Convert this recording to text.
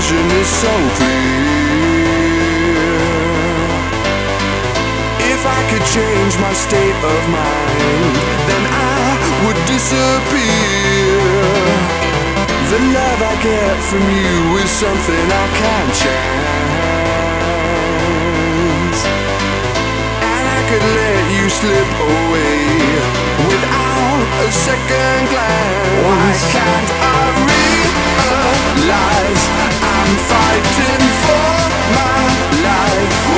vision is so clear. If I could change my state of mind, then I would disappear. The love I get from you is something I can't change. And I could let you slip away without a second glance. Why can't I? Lies. I'm fighting for my life.